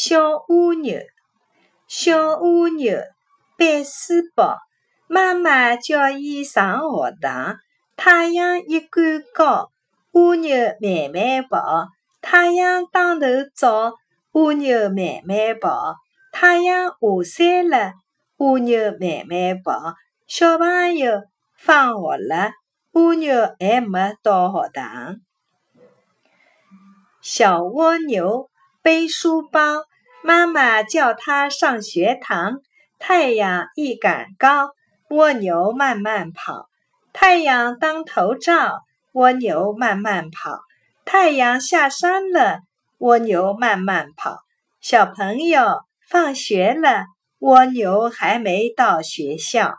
小蜗牛，小蜗牛背书包，妈妈叫伊上学堂。太阳一竿高，蜗牛慢慢跑。太阳当头照，蜗牛慢慢跑。太阳下山了，蜗牛慢慢跑。小朋友放学了，蜗牛还没到学堂。小蜗牛。背书包，妈妈叫他上学堂。太阳一杆高，蜗牛慢慢跑。太阳当头照，蜗牛慢慢跑。太阳下山了，蜗牛慢慢跑。小朋友放学了，蜗牛还没到学校。